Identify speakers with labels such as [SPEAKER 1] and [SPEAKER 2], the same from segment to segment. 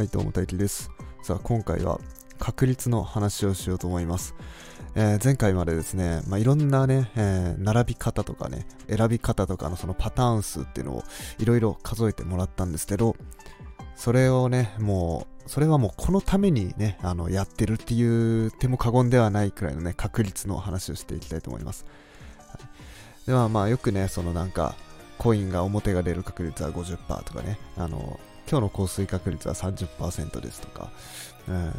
[SPEAKER 1] はい、どうも大輝です。さあ、今回は確率の話をしようと思います。えー前回までですね、まあ、いろんなね、えー並び方とかね、選び方とかのそのパターン数っていうのをいろいろ数えてもらったんですけど、それをね、もう、それはもうこのためにね、あの、やってるっていう手も過言ではないくらいのね、確率の話をしていきたいと思います。はい、では、まあ、よくね、そのなんか、コインが表が出る確率は50%とかね、あの、今日の降水確率は30%ですとか、うん、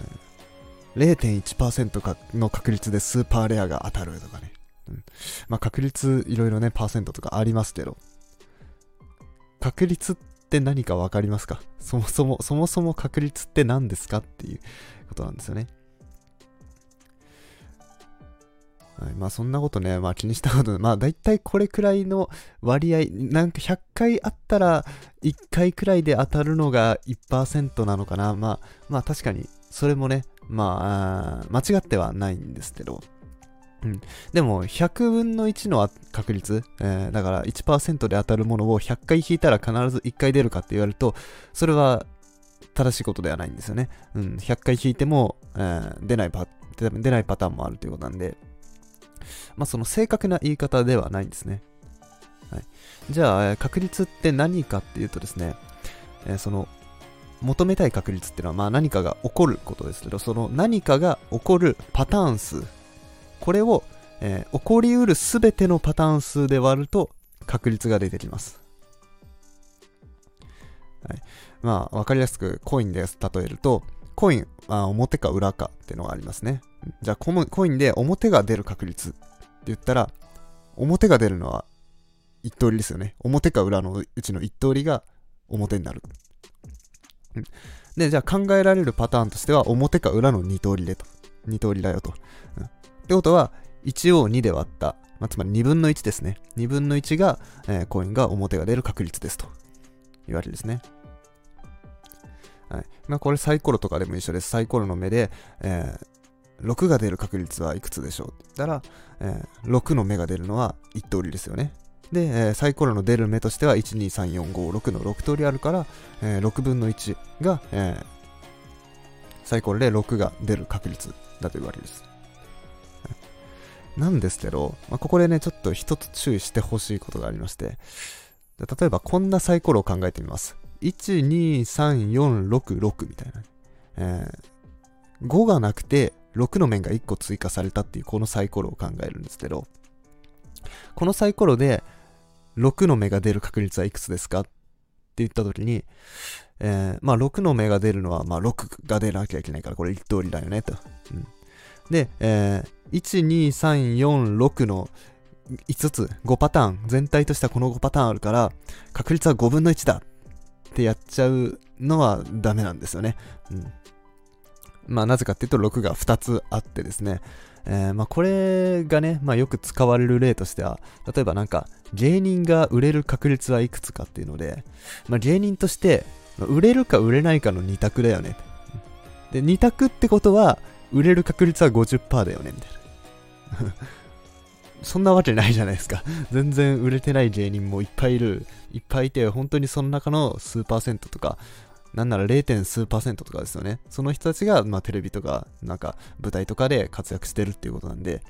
[SPEAKER 1] 0.1%かの確率でスーパーレアが当たるとかね。うん、まあ確率いろいろね、パーセントとかありますけど、確率って何かわかりますか？そもそも、そもそも確率って何ですか？っていうことなんですよね。はい、まあそんなことね、まあ気にしたことまあ大体これくらいの割合、なんか100回あったら1回くらいで当たるのが1%なのかな。まあ、まあ確かにそれもね、まあ、間違ってはないんですけど、うん。でも、100分の1の確率、えーだから1%で当たるものを100回引いたら必ず1回出るかって言われると、それは正しいことではないんですよね。うん。100回引いても、えー出ないパ、出ないパターンもあるということなんで、まあ、その正確な言い方ではないんですね。はい。じゃあ、確率って何かっていうとですね、えーその、求めたい確率っていうのは、まあ何かが起こることですけど、その何かが起こるパターン数。これを、えー起こりうるすべてのパターン数で割ると確率が出てきます。はい。まあ、わかりやすくコインです例えると、コイン、あ表か裏かっていうのがありますね。じゃあコム、コインで表が出る確率って言ったら、表が出るのは一通りですよね。表か裏のうちの一通りが表になる。で、じゃあ考えられるパターンとしては、表か裏の二通りでと。二通りだよと。ってことは、1を2で割った、まあ、つまり2分の1ですね。2分の1が、えーコインが表が出る確率ですと。いうわけですね。はい。まあ、これサイコロとかでも一緒です。サイコロの目で、えー6が出る確率はいくつでしょうって言ったら、えー6の目が出るのは1通りですよね。で、えーサイコロの出る目としては、1、2、3、4、5、6の6通りあるから、えー6分の1が、えーサイコロで6が出る確率だというわけです。なんですけど、まあ、ここでね、ちょっと一つ注意してほしいことがありまして、例えばこんなサイコロを考えてみます。1、2、3、4、6、6みたいな。えー5がなくて、6の面が1個追加されたっていうこのサイコロを考えるんですけど、このサイコロで6の目が出る確率はいくつですかって言ったときに、えーまあ6の目が出るのは、まあ6が出なきゃいけないから、これ1通りだよね、と。うんで、えー1、2、3、4、6の5つ、5パターン、全体としてはこの5パターンあるから、確率は5分の1だってやっちゃうのはダメなんですよね。うん。まあなぜかっていうと6が2つあってですね、えーまあこれがね、まあよく使われる例としては、例えばなんか芸人が売れる確率はいくつかっていうので、まあ芸人として、売れるか売れないかの2択だよね。で、2択ってことは、売れる確率は50%だよね、みたいな。そんなわけないじゃないですか。全然売れてない芸人もいっぱいいる。いっぱいいて、本当にその中の数パーセントとか、なんなら 0. 数パーセントとかですよね。その人たちが、まあ、テレビとか、なんか舞台とかで活躍してるっていうことなんで、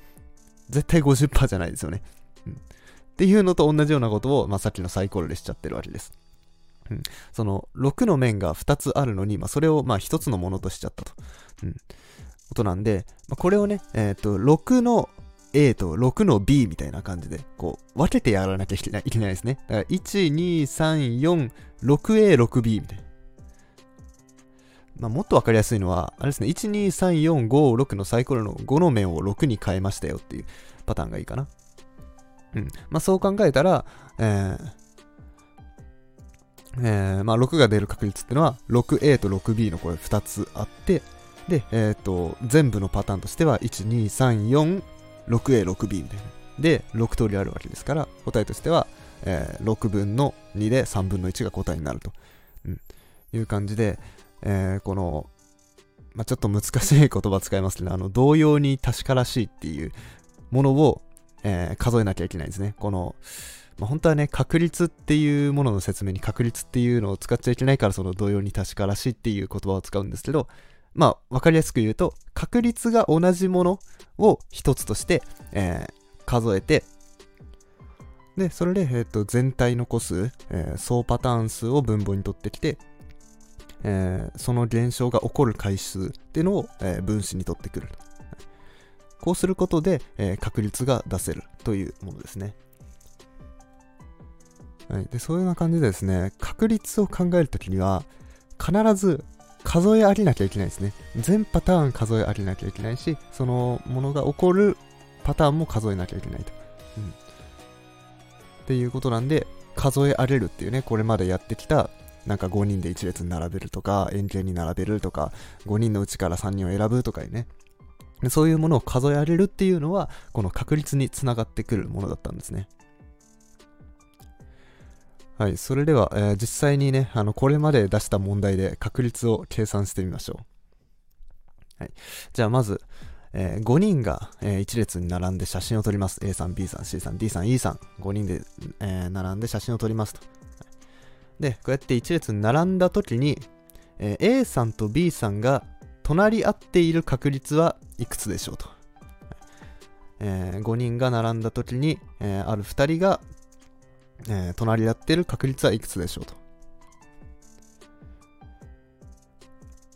[SPEAKER 1] 絶対50%じゃないですよね。うん。っていうのと同じようなことを、まあ、さっきのサイコロでしちゃってるわけです。うん。その、6の面が2つあるのに、まあ、それを、ま、1つのものとしちゃったと。うん。ことなんで、まあ、これをね、えっ、と、6の A と6の B みたいな感じで、こう、分けてやらなきゃいけないですね。だから、1、2、3、4、6A、6B みたいな。まあ、もっとわかりやすいのは、あれですね、1、2、3、4、5、6のサイコロの5の面を6に変えましたよっていうパターンがいいかな。うん。まあ、そう考えたら、えー、えー、まあ、6が出る確率っていうのは、6A と 6B のこれ2つあって、で、えっ、と、全部のパターンとしては、1、2、3、4、6A、6B みたいな。で、6通りあるわけですから、答えとしては、えー6分の2で3分の1が答えになると、うん、いう感じで、えーこの、まあ、ちょっと難しい言葉使いますけど、あの、同様に確からしいっていうものを、えー数えなきゃいけないんですね。この、まあ、本当はね、確率っていうものの説明に確率っていうのを使っちゃいけないからその同様に確からしいっていう言葉を使うんですけど、まあ、わかりやすく言うと、確率が同じものを一つとして、えー、数えて、で、それで、えー、と全体の個数、えー、総パターン数を分母に取ってきて、えー、その現象が起こる回数っていうのを、えー、分子に取ってくる。こうすることで、えー、確率が出せるというものですね。はい、でそういうような感じでですね、確率を考えるときには、必ず数えありなきゃいけないですね。全パターン数えありなきゃいけないし、そのものが起こるパターンも数えなきゃいけないと。うん、っていうことなんで、数えあれるっていうね、これまでやってきたなんか5人で1列に並べるとか、円形に並べるとか、5人のうちから3人を選ぶとかね。そういうものを数えられるっていうのは、この確率につながってくるものだったんですね。はい、それでは、えー、実際にね、あの、これまで出した問題で確率を計算してみましょう。はい。じゃあまず、えー、5人が、えー、1列に並んで写真を撮ります。A さん、B さん、C さん、D さん、E さん。5人で、えー、並んで写真を撮りますと。で、こうやって1列に並んだ時に、えー、A さんと B さんが隣り合っている確率はいくつでしょうと。えー、5人が並んだ時に、えー、ある2人が、えー、隣り合っている確率はいくつでしょうと。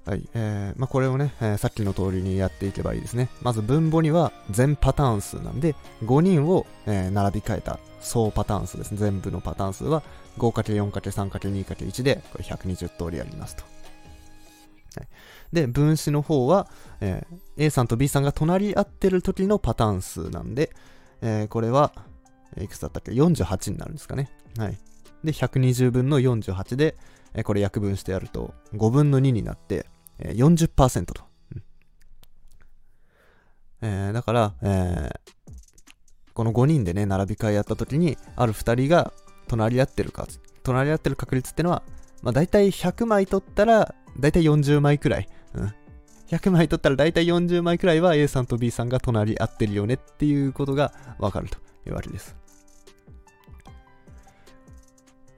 [SPEAKER 1] はい。えー、まあ、これをね、えー、さっきの通りにやっていけばいいですね。まず分母には全パターン数なんで、5人を、えー、並び替えた総パターン数ですね。全部のパターン数は 5×4×3×2×1 で、これ120通りありますと。はい、で、分子の方は、えー、A さんと B さんが隣り合ってる時のパターン数なんで、えー、これは、いくつだったっけ ?48 になるんですかね。はい。で、120分の48で、これ約分してやると、5分の2になって、え、40%と。うんえー、だから、えー、この5人でね、並び替えやった時に、ある2人が隣り合ってるか、隣り合ってる確率ってのは、まあ大体100枚取ったら、大体40枚くらい。うん。100枚取ったら大体40枚くらいは A さんと B さんが隣り合ってるよねっていうことがわかるというわけです。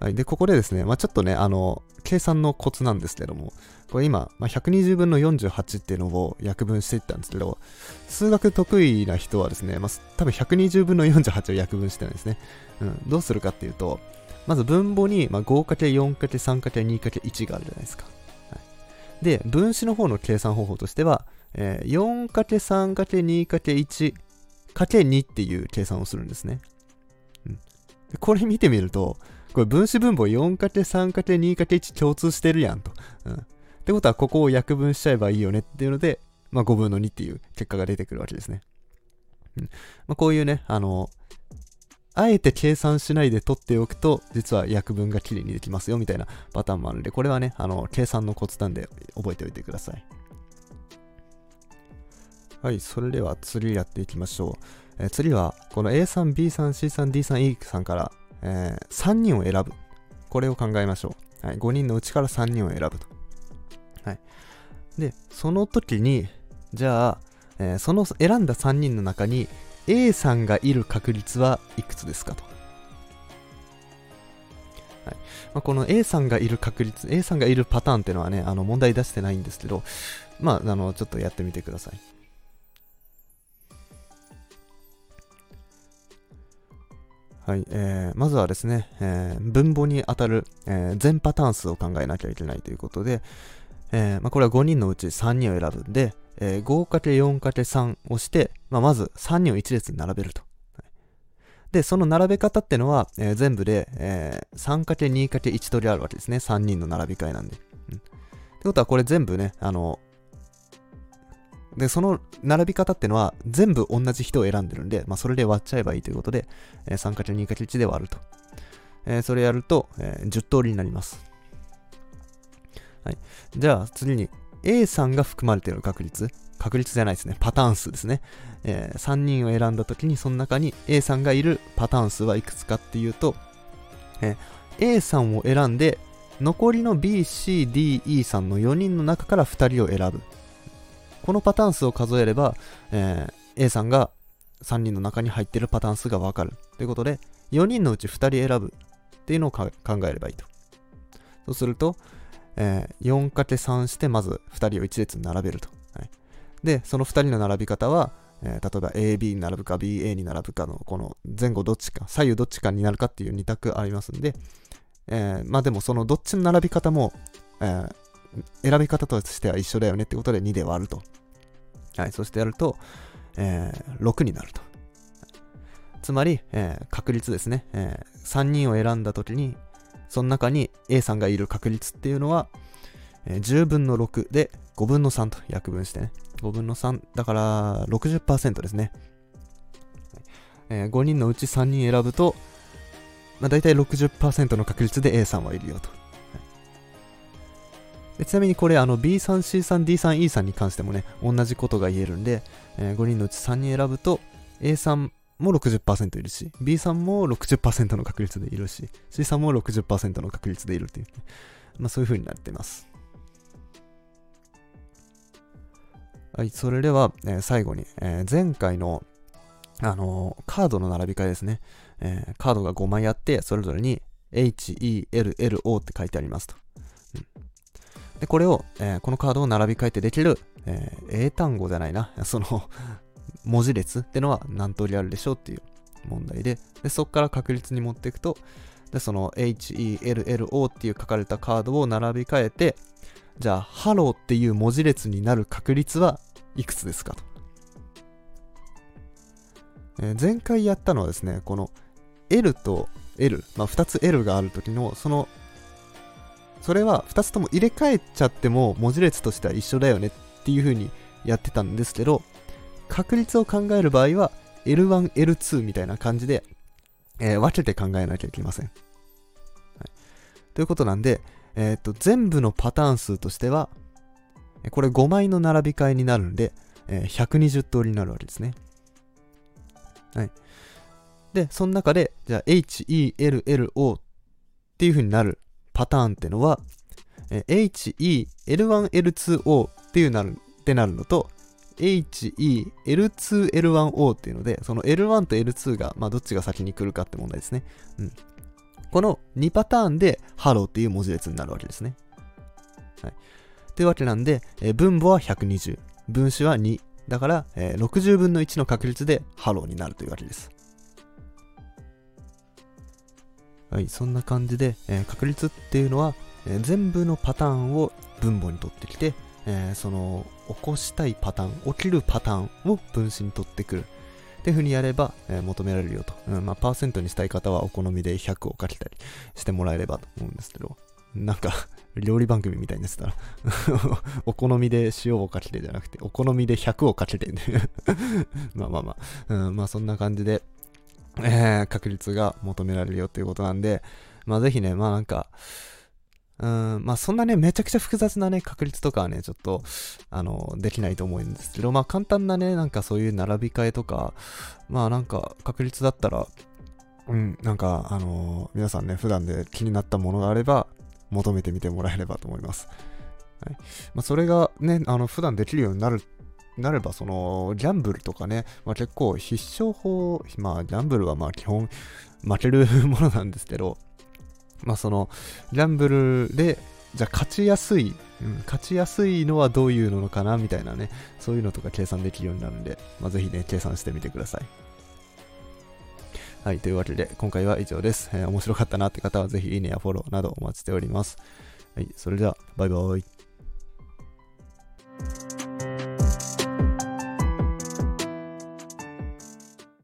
[SPEAKER 1] はい。で、ここでですね、まあちょっとね、あの、計算のコツなんですけども、これ今、まあ、120分の48っていうのを約分していったんですけど、数学得意な人はですね、まあ、多分120分の48を約分してないですね。うん、どうするかっていうと、まず分母に、まあ、5×4×3×2×1 があるじゃないですか。はい、で、分子の方の計算方法としては、えー、4×3×2×1×2 っていう計算をするんですね。うん、これ見てみると、これ分子分母 4×3×2×1 共通してるやんと。うんってことは、ここを約分しちゃえばいいよねっていうので、まあ、5分の2っていう結果が出てくるわけですね。うんまあ、こういうね、あの、あえて計算しないで取っておくと、実は約分がきれいにできますよみたいなパターンもあるんで、これはね、あの、計算のコツなんで覚えておいてください。はい、それでは次やっていきましょう。え、次は、この A 3 B 3 C 3 D 3 E さんから、えー、3人を選ぶ。これを考えましょう。はい、5人のうちから3人を選ぶと。はい。で、その時に、じゃあ、えー、その選んだ3人の中に A さんがいる確率はいくつですかと。はいまあ、この A さんがいる確率、A さんがいるパターンっていうのはね、あの問題出してないんですけど、まあ、あの、ちょっとやってみてください。はい、えー、まずはですね、えー、分母に当たる、えー、全パターン数を考えなきゃいけないということで、えー、まあ、これは5人のうち3人を選ぶんで、えー、5×4×3 をして、まあ、まず3人を1列に並べると。で、その並べ方ってのは、えー、全部で、えー、3×2×1 通りあるわけですね。3人の並び替えなんで。うん。ってことは、これ全部ね、あの、で、その並び方ってのは全部同じ人を選んでるんで、まあ、それで割っちゃえばいいということで、えー、3×2×1 で割ると。えー、それやると、えー、10通りになります。はい。じゃあ次に A さんが含まれている確率。確率じゃないですね。パターン数ですね。えー、3人を選んだ時にその中に A さんがいるパターン数はいくつかっていうと、えー、A さんを選んで残りの B、C、D、E さんの4人の中から2人を選ぶ。このパターン数を数えれば、えー、A さんが3人の中に入ってるパターン数がわかる。ということで、4人のうち2人選ぶっていうのを考えればいいと。そうすると、えー、4×3 してまず2人を1列に並べると。はい、で、その2人の並び方は、えー、例えば AB に並ぶか BA に並ぶかのこの前後どっちか、左右どっちかになるかっていう2択ありますんで、えー、まあでもそのどっちの並び方も、えー、選び方としては一緒だよねってことで2で割ると。はい、そしてやると、えー、6になると。つまり、えー、確率ですね、えー、3人を選んだ時に、その中に A さんがいる確率っていうのは、えー、10分の6で5分の3と約分してね。5分の3、だから60%ですね。えー、5人のうち3人選ぶと、まあ、大体60%の確率で A さんはいるよと。でちなみにこれあの B さん、C さん、D さん、E さんに関してもね、同じことが言えるんで、えー、5人のうち3人選ぶと A さんも60%いるし、B さんも60%の確率でいるし、C さんも60%の確率でいるっていう、ね、まあそういう風になっています。はい、それでは、えー、最後に、えー、前回の、あのー、カードの並び替えですね。え、カードが5枚あって、それぞれに H, E, L, L, O って書いてありますと。で、これを、えー、このカードを並び替えてできる、えー、英単語じゃないな、その文字列ってのは何通りあるでしょうっていう問題で、でそこから確率に持っていくと、で、その H, E, L, L, O っていう書かれたカードを並び替えて、じゃあ、ハローっていう文字列になる確率はいくつですかと。えー、前回やったのはですね、この L と L、まあ、2つ L がある時の、その、それは2つとも入れ替えちゃっても文字列としては一緒だよねっていう風にやってたんですけど、確率を考える場合は L1、L2 みたいな感じで、えー、分けて考えなきゃいけません。はい、ということなんで、えっ、と、全部のパターン数としては、これ5枚の並び替えになるんで、えー、120通りになるわけですね。はい。で、その中で、じゃあ H, E, L, L, O っていう風になるパターンってのは、H, E, L1, L2, O っていうなる、ってなるのと、H, E, L2, L1, O っていうので、その L1 と L2 が、まあ、どっちが先に来るかって問題ですね。うん。この2パターンで、ハローっていう文字列になるわけですね。はい。というわけなんで、えー、分母は120、分子は2。だから、えー、60分の1の確率でハローになるというわけです。はい、そんな感じで、えー、確率っていうのは、えー、全部のパターンを分母に取ってきて、えー、その起こしたいパターン、起きるパターンを分子に取ってくる。っていう風にやれば、えー、求められるよと。うん、まあ、パーセントにしたい方はお好みで100をかけたりしてもらえればと思うんですけど、なんか 料理番組みたいになってたら お好みで塩をかけてじゃなくて、お好みで100をかけて まあまあまあ、うん、まあそんな感じで、えー、確率が求められるよということなんで、まあぜひね、まあなんか、うん、まあそんなね、めちゃくちゃ複雑なね、確率とかはね、ちょっと、あの、できないと思うんですけど、まあ簡単なね、なんかそういう並び替えとか、まあなんか確率だったら、うん、なんか、あのー、皆さんね、普段で気になったものがあれば、求めてみてもらえればと思います。はい。まあそれがね、あの、普段できるようになるなれば、その、ギャンブルとかね、まあ、結構必勝法、まあ、ギャンブルはまあ基本負けるものなんですけど、まあその、ギャンブルで、じゃあ勝ちやすい、うん、勝ちやすいのはどういうのかなみたいなね、そういうのとか計算できるようになるんで、まあ、ぜひね、計算してみてください。はい、というわけで、今回は以上です。えー、面白かったなって方は、ぜひいいねやフォローなどお待ちしております。はい、それでは、バイバイ。